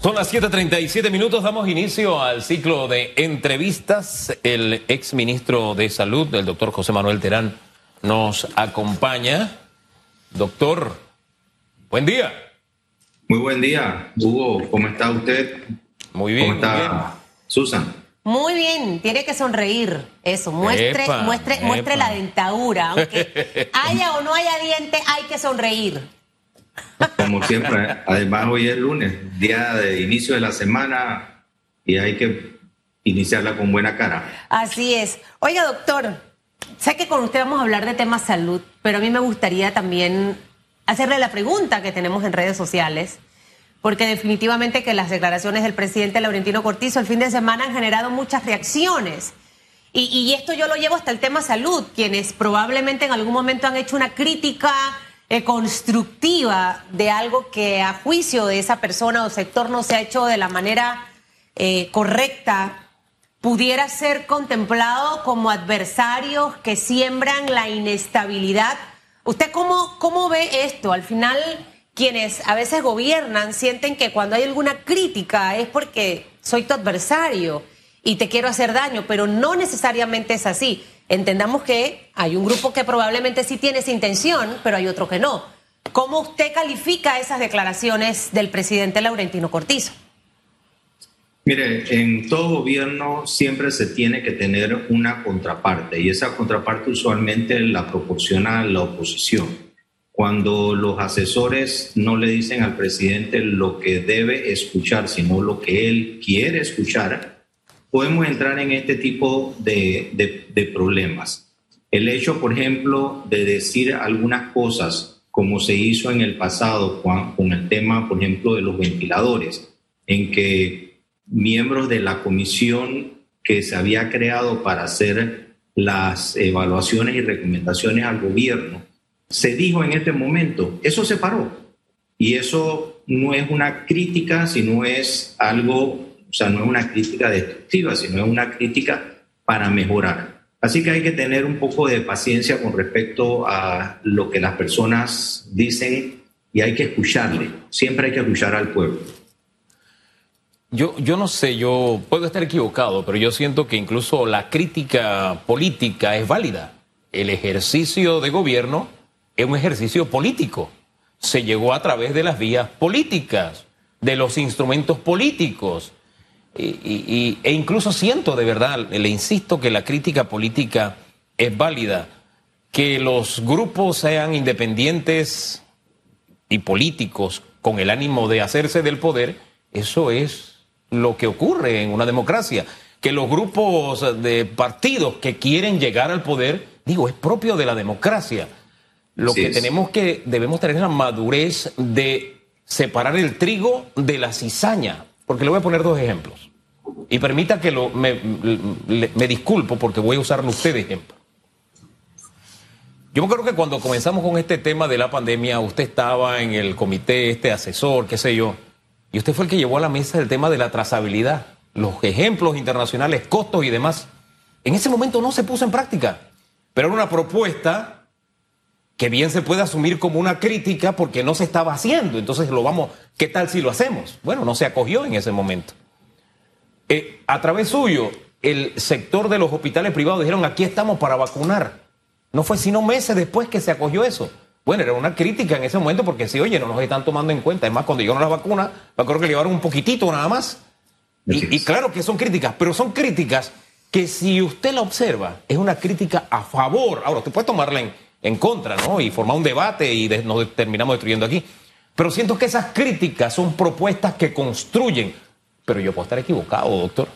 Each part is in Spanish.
Son las 7:37 minutos, damos inicio al ciclo de entrevistas. El ex ministro de Salud, el doctor José Manuel Terán, nos acompaña. Doctor, buen día. Muy buen día, Hugo. ¿Cómo está usted? Muy bien. ¿Cómo está Susan? Muy bien, tiene que sonreír. Eso, muestre, Epa, muestre, muestre la dentadura. Aunque haya o no haya diente, hay que sonreír. Como siempre, además hoy es lunes, día de inicio de la semana y hay que iniciarla con buena cara. Así es. Oiga, doctor, sé que con usted vamos a hablar de temas salud, pero a mí me gustaría también hacerle la pregunta que tenemos en redes sociales, porque definitivamente que las declaraciones del presidente Laurentino Cortizo el fin de semana han generado muchas reacciones. Y, y esto yo lo llevo hasta el tema salud, quienes probablemente en algún momento han hecho una crítica eh, constructiva de algo que a juicio de esa persona o sector no se ha hecho de la manera eh, correcta, pudiera ser contemplado como adversarios que siembran la inestabilidad. ¿Usted cómo, cómo ve esto? Al final, quienes a veces gobiernan sienten que cuando hay alguna crítica es porque soy tu adversario y te quiero hacer daño, pero no necesariamente es así. Entendamos que hay un grupo que probablemente sí tiene esa intención, pero hay otro que no. ¿Cómo usted califica esas declaraciones del presidente Laurentino Cortizo? Mire, en todo gobierno siempre se tiene que tener una contraparte y esa contraparte usualmente la proporciona la oposición. Cuando los asesores no le dicen al presidente lo que debe escuchar, sino lo que él quiere escuchar, podemos entrar en este tipo de, problemas. El hecho, por ejemplo, de decir algunas cosas, como se hizo en el pasado con el tema, por ejemplo, de los ventiladores, en que miembros de la comisión que se había creado para hacer las evaluaciones y recomendaciones al gobierno, se dijo en este momento, eso se paró. Y eso no es una crítica, sino es algo, o sea, no es una crítica destructiva, sino es una crítica para mejorar. Así que hay que tener un poco de paciencia con respecto a lo que las personas dicen y hay que escucharle. Siempre hay que escuchar al pueblo. Yo, yo no sé, yo puedo estar equivocado, pero yo siento que incluso la crítica política es válida. El ejercicio de gobierno es un ejercicio político. Se llegó a través de las vías políticas, de los instrumentos políticos. Y, y- y- e incluso siento de verdad, le insisto que la crítica política es válida. Que los grupos sean independientes y políticos con el ánimo de hacerse del poder, eso es lo que ocurre en una democracia. Que los grupos de partidos que quieren llegar al poder, digo, es propio de la democracia. Lo que es. tenemos que, debemos tener la madurez de separar el trigo de la cizaña. Porque le voy a poner dos ejemplos. Y permita que lo, me, le- me disculpo porque voy a usarlo usted de ejemplo. Yo me acuerdo que cuando comenzamos con este tema de la pandemia, usted estaba en el comité, este asesor, qué sé yo, y usted fue el que llevó a la mesa el tema de la trazabilidad, los ejemplos internacionales, costos y demás. En ese momento no se puso en práctica, pero era una propuesta que bien se puede asumir como una crítica porque no se estaba haciendo. Entonces lo vamos, ¿qué tal si lo hacemos? Bueno, no se acogió en ese momento. Eh, a través suyo, el sector de los hospitales privados dijeron, aquí estamos para vacunar. No fue sino meses después que se acogió eso. Bueno, era una crítica en ese momento porque sí, oye, no nos están tomando en cuenta. Además, cuando llegaron las vacunas, me acuerdo que le llevaron un poquitito nada más. Y, y es. claro que son críticas, pero son críticas que si usted la observa, es una crítica a favor. Ahora, usted puede tomarla en, en contra, ¿no? Y formar un debate y nos terminamos destruyendo aquí. Pero siento que esas críticas son propuestas que construyen. Pero yo puedo estar equivocado, doctor.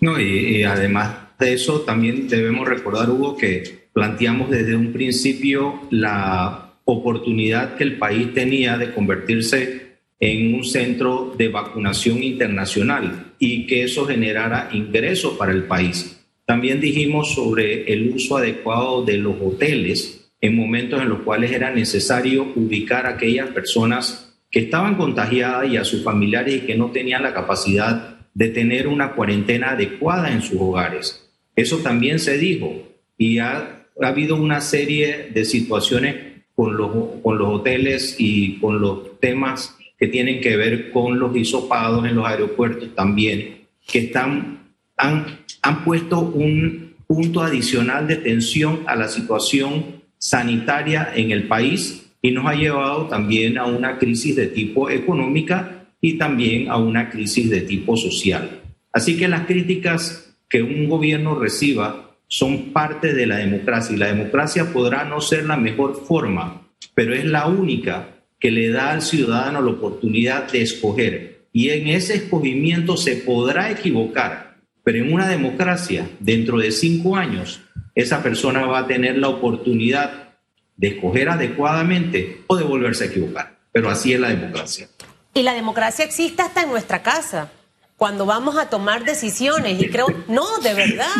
No, y, y además de eso, también debemos recordar, Hugo, que planteamos desde un principio la oportunidad que el país tenía de convertirse en un centro de vacunación internacional y que eso generara ingresos para el país. También dijimos sobre el uso adecuado de los hoteles en momentos en los cuales era necesario ubicar a aquellas personas que estaban contagiadas y a sus familiares y que no tenían la capacidad de tener una cuarentena adecuada en sus hogares. Eso también se dijo y ha, ha habido una serie de situaciones con los, con los hoteles y con los temas que tienen que ver con los hisopados en los aeropuertos también, que están, han, han puesto un punto adicional de tensión a la situación sanitaria en el país y nos ha llevado también a una crisis de tipo económica y también a una crisis de tipo social. Así que las críticas que un gobierno reciba son parte de la democracia y la democracia podrá no ser la mejor forma, pero es la única que le da al ciudadano la oportunidad de escoger. Y en ese escogimiento se podrá equivocar, pero en una democracia, dentro de cinco años, esa persona va a tener la oportunidad de escoger adecuadamente o de volverse a equivocar. Pero así es la democracia. Y la democracia existe hasta en nuestra casa, cuando vamos a tomar decisiones. Y creo, no, de verdad.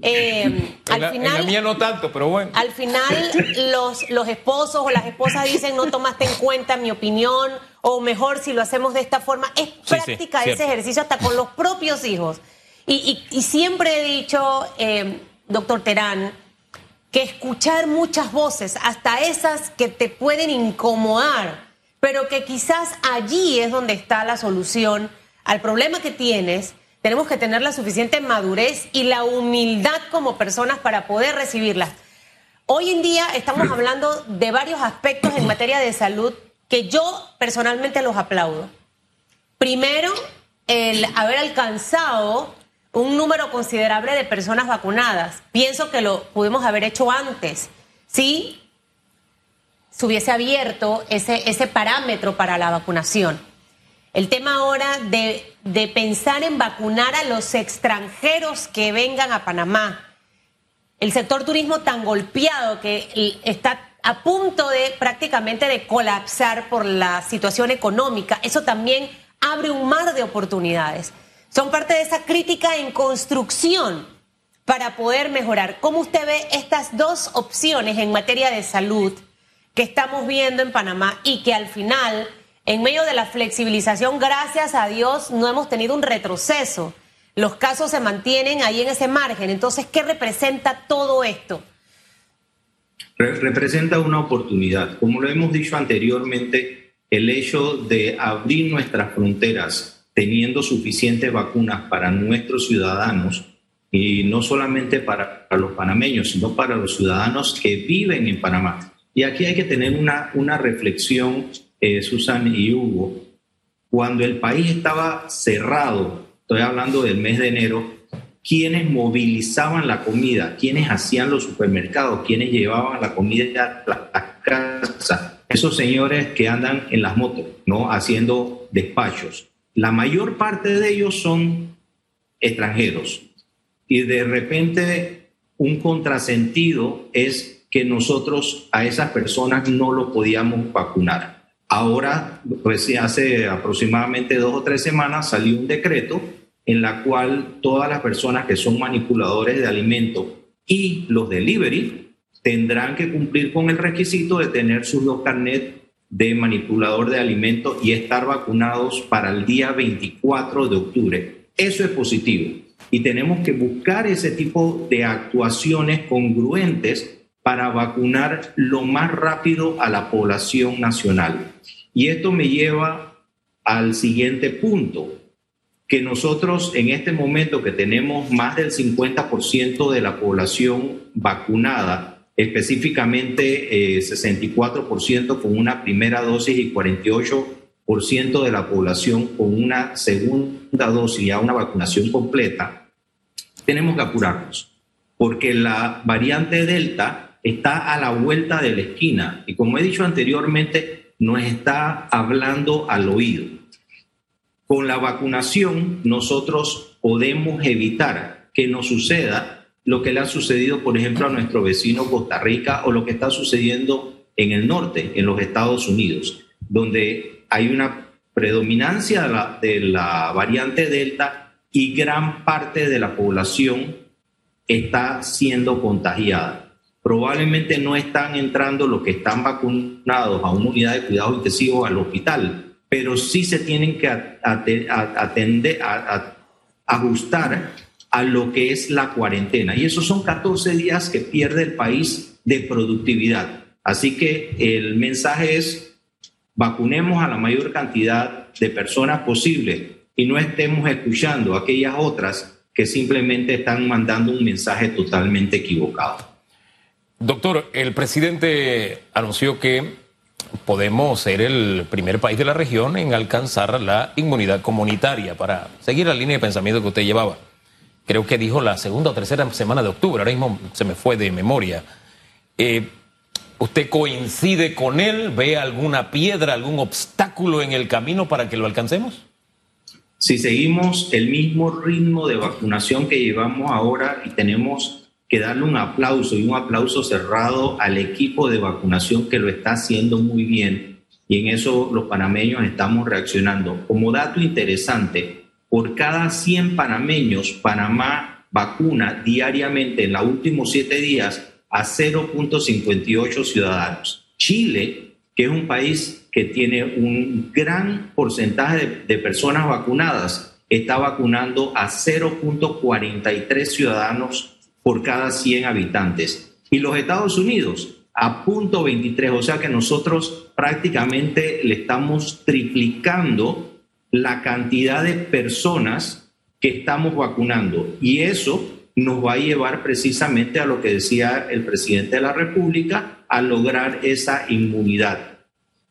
Eh, al final, mía no tanto, pero bueno. Al final, los, los esposos o las esposas dicen no tomaste en cuenta mi opinión, o mejor si lo hacemos de esta forma. Es práctica ese ejercicio hasta con los propios hijos. Y, siempre he dicho, eh, doctor Terán, que escuchar muchas voces, hasta esas que te pueden incomodar, pero que quizás allí es donde está la solución al problema que tienes, tenemos que tener la suficiente madurez y la humildad como personas para poder recibirlas. Hoy en día estamos hablando de varios aspectos en materia de salud que yo personalmente los aplaudo. Primero, el haber alcanzado un número considerable de personas vacunadas. Pienso que lo pudimos haber hecho antes. Si se hubiese abierto ese, ese parámetro para la vacunación. El tema ahora de, de pensar en vacunar a los extranjeros que vengan a Panamá. El sector turismo tan golpeado que está a punto de prácticamente de colapsar por la situación económica. Eso también abre un mar de oportunidades son parte de esa crítica en construcción para poder mejorar. ¿Cómo usted ve estas dos opciones en materia de salud que estamos viendo en Panamá y que al final, en medio de la flexibilización, gracias a Dios, no hemos tenido un retroceso? Los casos se mantienen ahí en ese margen. Entonces, ¿qué representa todo esto? representa una oportunidad. Como lo hemos dicho anteriormente, el hecho de abrir nuestras fronteras teniendo suficientes vacunas para nuestros ciudadanos y no solamente para, los panameños, sino para los ciudadanos que viven en Panamá. Y aquí hay que tener una, una reflexión, eh, Susan y Hugo. Cuando el país estaba cerrado, estoy hablando del mes de enero, quienes movilizaban la comida, quienes hacían los supermercados, quienes llevaban la comida a las casas, esos señores que andan en las motos, ¿no? Haciendo despachos la mayor parte de ellos son extranjeros. Y de repente un contrasentido es que nosotros a esas personas no lo podíamos vacunar. Ahora, pues hace aproximadamente dos o tres semanas salió un decreto en la cual todas las personas que son manipuladores de alimentos y los delivery tendrán que cumplir con el requisito de tener sus dos carnet de manipulador de alimentos y estar vacunados para el día 24 de octubre. Eso es positivo. Y tenemos que buscar ese tipo de actuaciones congruentes para vacunar lo más rápido a la población nacional. Y esto me lleva al siguiente punto, que nosotros en este momento que tenemos más del 50% de la población vacunada, específicamente 64% eh, con una primera dosis y 48% de la población con una segunda dosis, ya una vacunación completa, tenemos que apurarnos, porque la variante Delta está a la vuelta de la esquina y como he dicho anteriormente, nos está hablando al oído. Con la vacunación nosotros podemos evitar que nos suceda lo que le ha sucedido, por ejemplo, a nuestro vecino Costa Rica o lo que está sucediendo en el norte, en los Estados Unidos, donde hay una predominancia de la, de la variante Delta y gran parte de la población está siendo contagiada. Probablemente no están entrando los que están vacunados a una unidad de cuidados intensivos al hospital, pero sí se tienen que atender, a, ajustar a lo que es la cuarentena. Y esos son 14 días que pierde el país de productividad. Así que el mensaje es, vacunemos a la mayor cantidad de personas posible y no estemos escuchando a aquellas otras que simplemente están mandando un mensaje totalmente equivocado. Doctor, el presidente anunció que podemos ser el primer país de la región en alcanzar la inmunidad comunitaria para seguir la línea de pensamiento que usted llevaba. Creo que dijo la segunda o tercera semana de octubre, ahora mismo se me fue de memoria. Eh, ¿Usted coincide con él? ¿Ve alguna piedra, algún obstáculo en el camino para que lo alcancemos? Si seguimos el mismo ritmo de vacunación que llevamos ahora y tenemos que darle un aplauso y un aplauso cerrado al equipo de vacunación que lo está haciendo muy bien y en eso los panameños estamos reaccionando. Como dato interesante, por cada 100 panameños, Panamá vacuna diariamente en los últimos siete días a 0.58 ciudadanos. Chile, que es un país que tiene un gran porcentaje de, personas vacunadas, está vacunando a 0.43 ciudadanos por cada 100 habitantes. Y los Estados Unidos a 0.23, o sea que nosotros prácticamente le estamos triplicando la cantidad de personas que estamos vacunando. Y eso nos va a llevar precisamente a lo que decía el presidente de la República, a lograr esa inmunidad,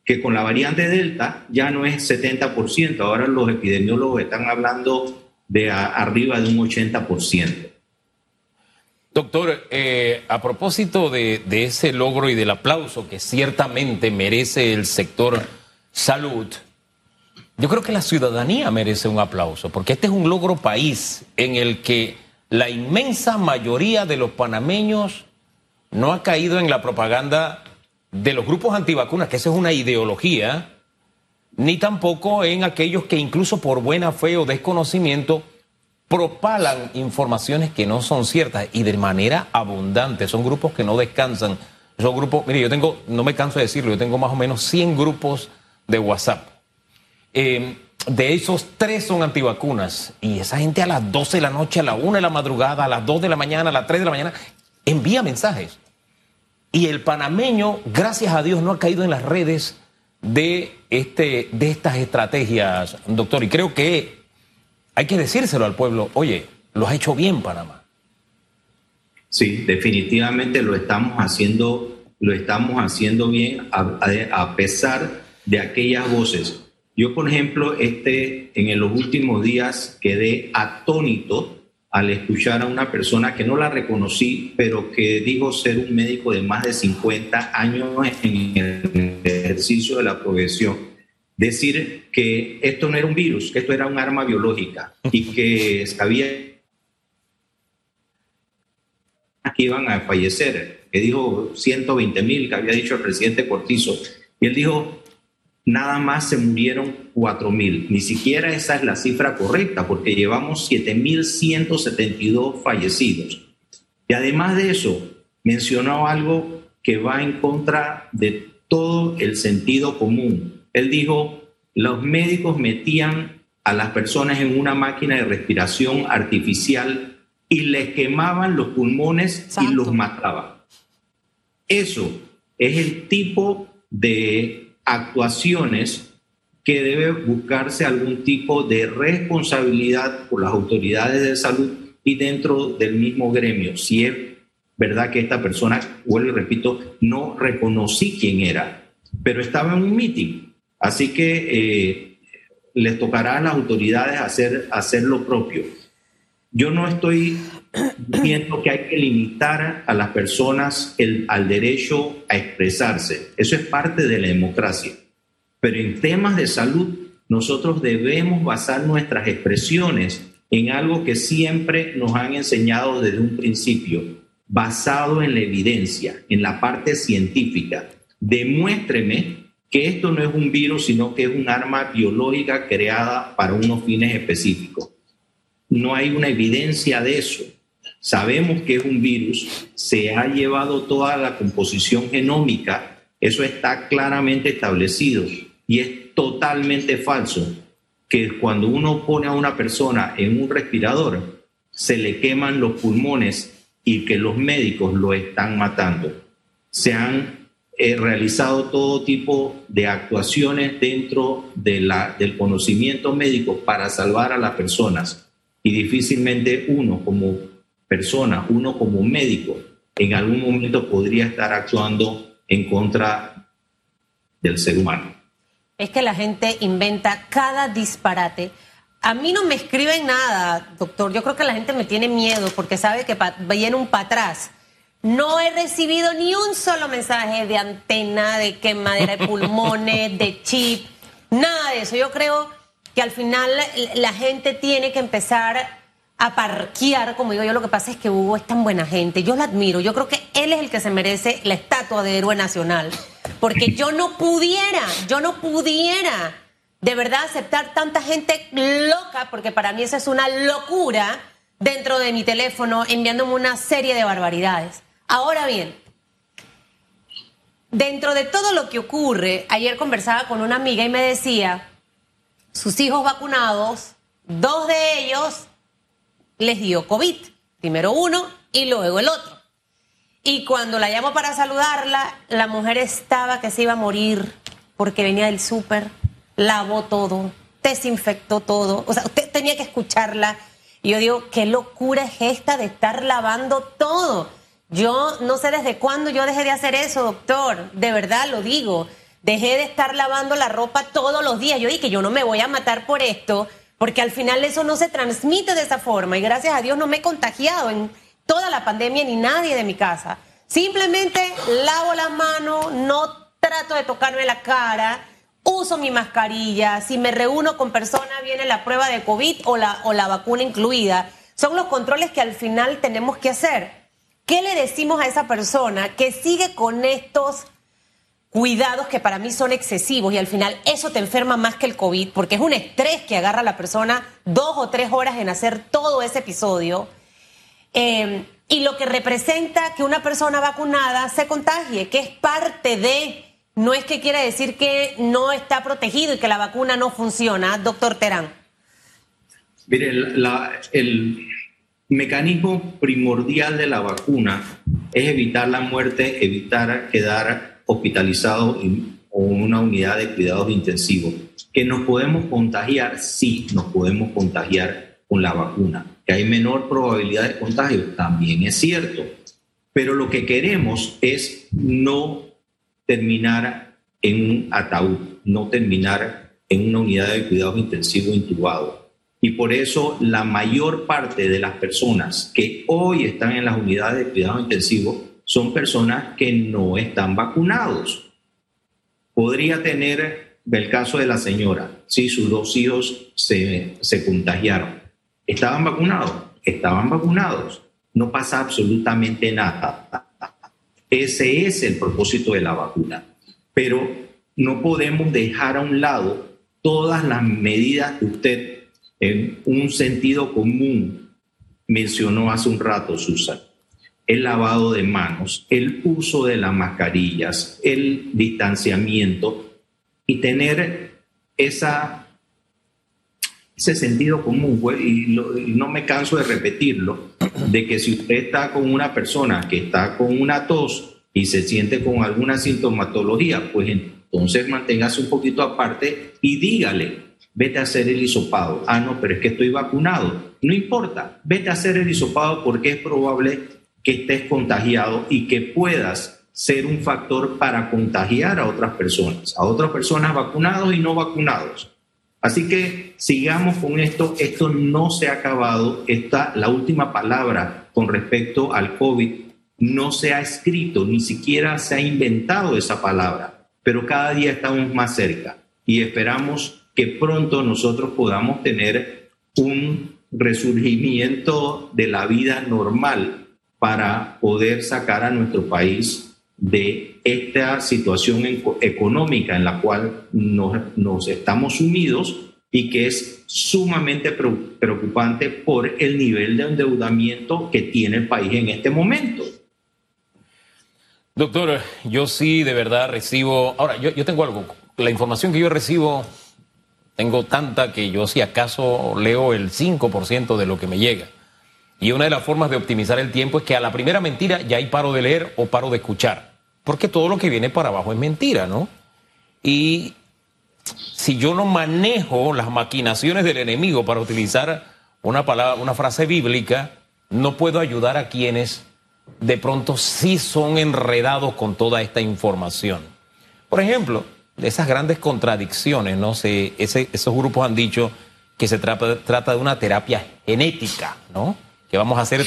que con la variante Delta ya no es 70%, ahora los epidemiólogos están hablando de arriba de un 80%. Doctor, eh, a propósito de, de ese logro y del aplauso que ciertamente merece el sector salud, yo creo que la ciudadanía merece un aplauso, porque este es un logro país en el que la inmensa mayoría de los panameños no ha caído en la propaganda de los grupos antivacunas, que esa es una ideología, ni tampoco en aquellos que incluso por buena fe o desconocimiento propalan informaciones que no son ciertas y de manera abundante. Son grupos que no descansan. Son grupos, mire, yo tengo, no me canso de decirlo, yo tengo más o menos 100 grupos de WhatsApp. Eh, de esos tres son antivacunas. Y esa gente a las 12 de la noche, a la 1 de la madrugada, a las 2 de la mañana, a las 3 de la mañana, envía mensajes. Y el panameño, gracias a Dios, no ha caído en las redes de, este, de estas estrategias, doctor. Y creo que hay que decírselo al pueblo, oye, lo has hecho bien Panamá. Sí, definitivamente lo estamos haciendo, lo estamos haciendo bien a pesar de aquellas voces yo, por ejemplo, este, en los últimos días quedé atónito al escuchar a una persona que no la reconocí, pero que dijo ser un médico de más de 50 años en el ejercicio de la profesión, decir que esto no era un virus, que esto era un arma biológica y que había que iban a fallecer, que dijo 120 mil, que había dicho el presidente Cortizo, y él dijo, nada más se murieron 4 mil. Ni siquiera esa es la cifra correcta, porque llevamos 7.172 fallecidos. Y además de eso, mencionó algo que va en contra de todo el sentido común. Él dijo, los médicos metían a las personas en una máquina de respiración artificial y les quemaban los pulmones y los mataban. Eso es el tipo de actuaciones que debe buscarse algún tipo de responsabilidad por las autoridades de salud y dentro del mismo gremio. Si es verdad que esta persona, vuelvo y repito, no reconocí quién era, pero estaba en un meeting. Así que eh, les tocará a las autoridades hacer, hacer lo propio. Yo no estoy diciendo que hay que limitar a las personas el, al derecho a expresarse. Eso es parte de la democracia. Pero en temas de salud, nosotros debemos basar nuestras expresiones en algo que siempre nos han enseñado desde un principio, basado en la evidencia, en la parte científica. Demuéstreme que esto no es un virus, sino que es un arma biológica creada para unos fines específicos no hay una evidencia de eso. Sabemos que es un virus, se ha llevado toda la composición genómica, eso está claramente establecido y es totalmente falso que cuando uno pone a una persona en un respirador, se le queman los pulmones y que los médicos lo están matando. Se han eh, realizado todo tipo de actuaciones dentro del conocimiento médico para salvar a las personas y difícilmente uno como persona, uno como médico, en algún momento podría estar actuando en contra del ser humano. Es que la gente inventa cada disparate. A mí no me escriben nada, doctor. Yo creo que la gente me tiene miedo porque sabe que viene un para atrás. No he recibido ni un solo mensaje de antena, de quemadera de pulmones, de chip, nada de eso. Yo creo que al final la gente tiene que empezar a parquear, como digo yo, lo que pasa es que Hugo es tan buena gente, yo lo admiro, yo creo que él es el que se merece la estatua de héroe nacional, porque yo no pudiera, yo no pudiera de verdad aceptar tanta gente loca, porque para mí esa es una locura dentro de mi teléfono enviándome una serie de barbaridades. Ahora bien, dentro de todo lo que ocurre, ayer conversaba con una amiga y me decía, sus hijos vacunados, dos de ellos les dio COVID. Primero uno y luego el otro. Y cuando la llamo para saludarla, la mujer estaba que se iba a morir porque venía del súper, lavó todo, desinfectó todo. O sea, usted tenía que escucharla. Y yo digo, qué locura es esta de estar lavando todo. Yo no sé desde cuándo yo dejé de hacer eso, doctor. De verdad lo digo. Dejé de estar lavando la ropa todos los días. Yo dije, yo no me voy a matar por esto porque al final eso no se transmite de esa forma y gracias a Dios no me he contagiado en toda la pandemia ni nadie de mi casa. Simplemente lavo las manos, no trato de tocarme la cara, uso mi mascarilla, si me reúno con personas viene la prueba de COVID o la, o la vacuna incluida. Son los controles que al final tenemos que hacer. ¿Qué le decimos a esa persona que sigue con estos cuidados que para mí son excesivos y al final eso te enferma más que el COVID porque es un estrés que agarra a la persona dos o tres horas en hacer todo ese episodio. Eh, y lo que representa que una persona vacunada se contagie, que es parte de, no es que quiera decir que no está protegido y que la vacuna no funciona, doctor Terán. Mire, el mecanismo primordial de la vacuna es evitar la muerte, evitar quedar hospitalizados o una unidad de cuidados intensivos. ¿Que nos podemos contagiar? Sí, nos podemos contagiar con la vacuna. ¿Que hay menor probabilidad de contagio? También es cierto. Pero lo que queremos es no terminar en un ataúd, no terminar en una unidad de cuidados intensivos intubado. Y por eso la mayor parte de las personas que hoy están en las unidades de cuidados intensivos son personas que no están vacunados. Podría tener el caso de la señora, si sus dos hijos se, se contagiaron. ¿Estaban vacunados? Estaban vacunados. No pasa absolutamente nada. Ese es el propósito de la vacuna. Pero no podemos dejar a un lado todas las medidas que usted en un sentido común mencionó hace un rato, Susan el lavado de manos, el uso de las mascarillas, el distanciamiento y tener esa, ese sentido común, y, no me canso de repetirlo, de que si usted está con una persona que está con una tos y se siente con alguna sintomatología, pues entonces manténgase un poquito aparte y dígale, vete a hacer el hisopado. Ah, no, pero es que estoy vacunado. No importa, vete a hacer el hisopado porque es probable que estés contagiado y que puedas ser un factor para contagiar a otras personas, a otras personas vacunados y no vacunados. Así que sigamos con esto, esto no se ha acabado, esta, la última palabra con respecto al COVID no se ha escrito, ni siquiera se ha inventado esa palabra, pero cada día estamos más cerca y esperamos que pronto nosotros podamos tener un resurgimiento de la vida normal para poder sacar a nuestro país de esta situación económica en la cual nos, estamos sumidos y que es sumamente preocupante por el nivel de endeudamiento que tiene el país en este momento. Doctor, yo sí de verdad recibo, ahora yo, yo tengo algo, la información que yo recibo, tengo tanta que yo si acaso leo el 5% de lo que me llega. Y una de las formas de optimizar el tiempo es que a la primera mentira ya hay paro de leer o paro de escuchar. porque todo lo que viene para abajo es mentira, ¿no? Y si yo no manejo las maquinaciones del enemigo para utilizar una palabra, una frase bíblica, no puedo ayudar a quienes de pronto sí son enredados con toda esta información. Por ejemplo, de esas grandes contradicciones, ¿no? Se, esos grupos han dicho que se trata, de una terapia genética, ¿no? Que vamos a ser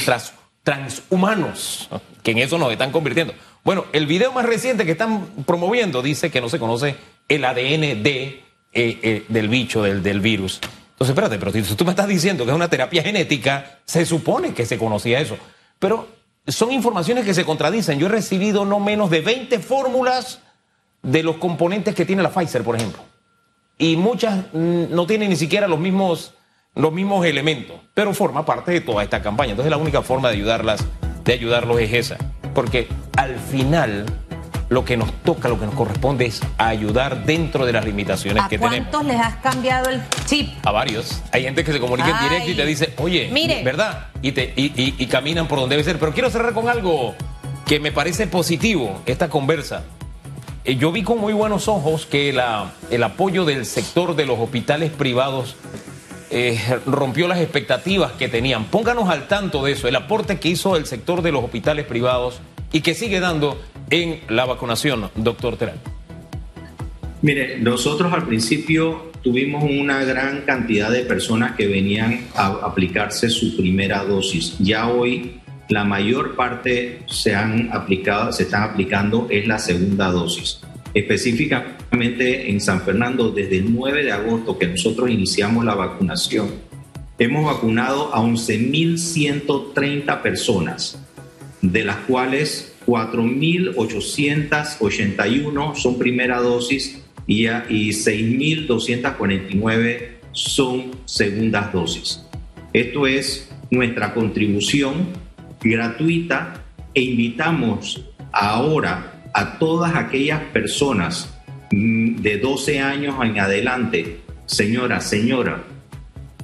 transhumanos, que en eso nos están convirtiendo. Bueno, el video más reciente que están promoviendo dice que no se conoce el ADN de, eh, eh, del bicho, del, del virus. Entonces, espérate, pero si tú me estás diciendo que es una terapia genética, se supone que se conocía eso. Pero son informaciones que se contradicen. Yo he recibido no menos de 20 fórmulas de los componentes que tiene la Pfizer, por ejemplo. Y muchas mm, no tienen ni siquiera los mismos, los mismos elementos, pero forma parte de toda esta campaña. Entonces la única forma de ayudarlas, de ayudarlos es esa. Porque al final lo que nos toca, lo que nos corresponde es ayudar dentro de las limitaciones que tenemos. ¿A cuántos les has cambiado el chip? A varios. Hay gente que se comunica en directo y te dice, oye, ¿verdad? Y, te, y, caminan por donde debe ser. Pero quiero cerrar con algo que me parece positivo, esta conversa. Eh, yo vi con muy buenos ojos que la, el apoyo del sector de los hospitales privados eh, rompió las expectativas que tenían. Pónganos al tanto de eso, el aporte que hizo el sector de los hospitales privados y que sigue dando en la vacunación, doctor Terán? Mire, nosotros al principio tuvimos una gran cantidad de personas que venían a aplicarse su primera dosis. Ya hoy la mayor parte se han aplicado, se están aplicando es la segunda dosis. En San Fernando, desde el 9 de agosto que nosotros iniciamos la vacunación, hemos vacunado a 11.130 personas, de las cuales 4.881 son primera dosis y, y 6.249 son segundas dosis. Esto es nuestra contribución gratuita e invitamos ahora a todas aquellas personas de 12 años en adelante, señora, señora,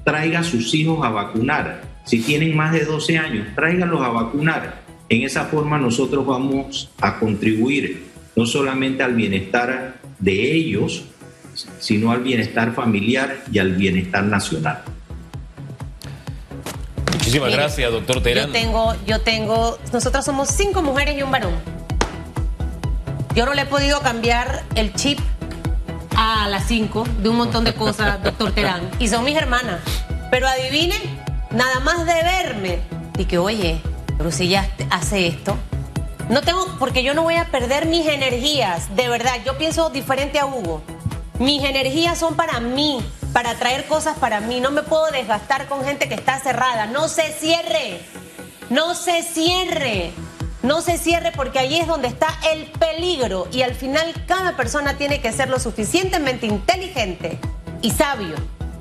traiga a sus hijos a vacunar. Si tienen más de 12 años, tráiganlos a vacunar en esa forma nosotros vamos a contribuir no solamente al bienestar de ellos, sino al bienestar familiar y al bienestar nacional. Muchísimas gracias, doctor Terán. Yo tengo, yo tengo, nosotros somos cinco mujeres y un varón. Yo no le he podido cambiar el chip a las cinco de un montón de cosas, doctor Terán. Y son mis hermanas. Pero adivinen, nada más de verme. Y que, oye, pero si ya hace esto, no tengo, porque yo no voy a perder mis energías, de verdad, yo pienso diferente a Hugo. Mis energías son para mí, para traer cosas para mí, no me puedo desgastar con gente que está cerrada, no se cierre, no se cierre. No se cierre porque ahí es donde está el peligro y al final cada persona tiene que ser lo suficientemente inteligente y sabio.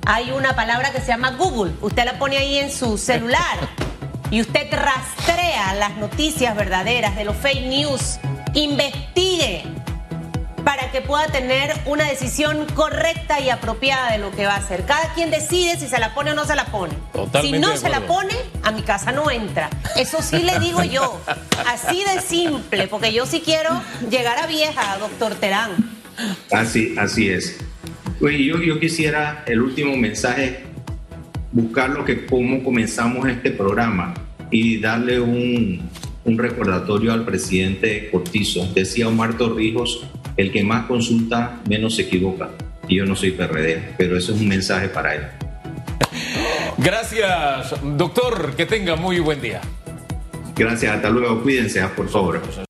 Hay una palabra que se llama Google, usted la pone ahí en su celular y usted rastrea las noticias verdaderas de los fake news, investigue que pueda tener una decisión correcta y apropiada de lo que va a hacer. Cada quien decide si se la pone o no se la pone. si no se la pone, a mi casa no entra. Eso sí le digo yo. Así de simple, porque yo sí quiero llegar a vieja, doctor Terán. Así, así es. Oye, yo, yo quisiera el último mensaje buscar lo que cómo comenzamos este programa y darle un, un recordatorio al presidente Cortizo. Decía Omar Torrijos, el que más consulta, menos se equivoca. Y yo no soy PRD, pero eso es un mensaje para él. Gracias, doctor. Que tenga muy buen día. Gracias, hasta luego. Cuídense, por favor.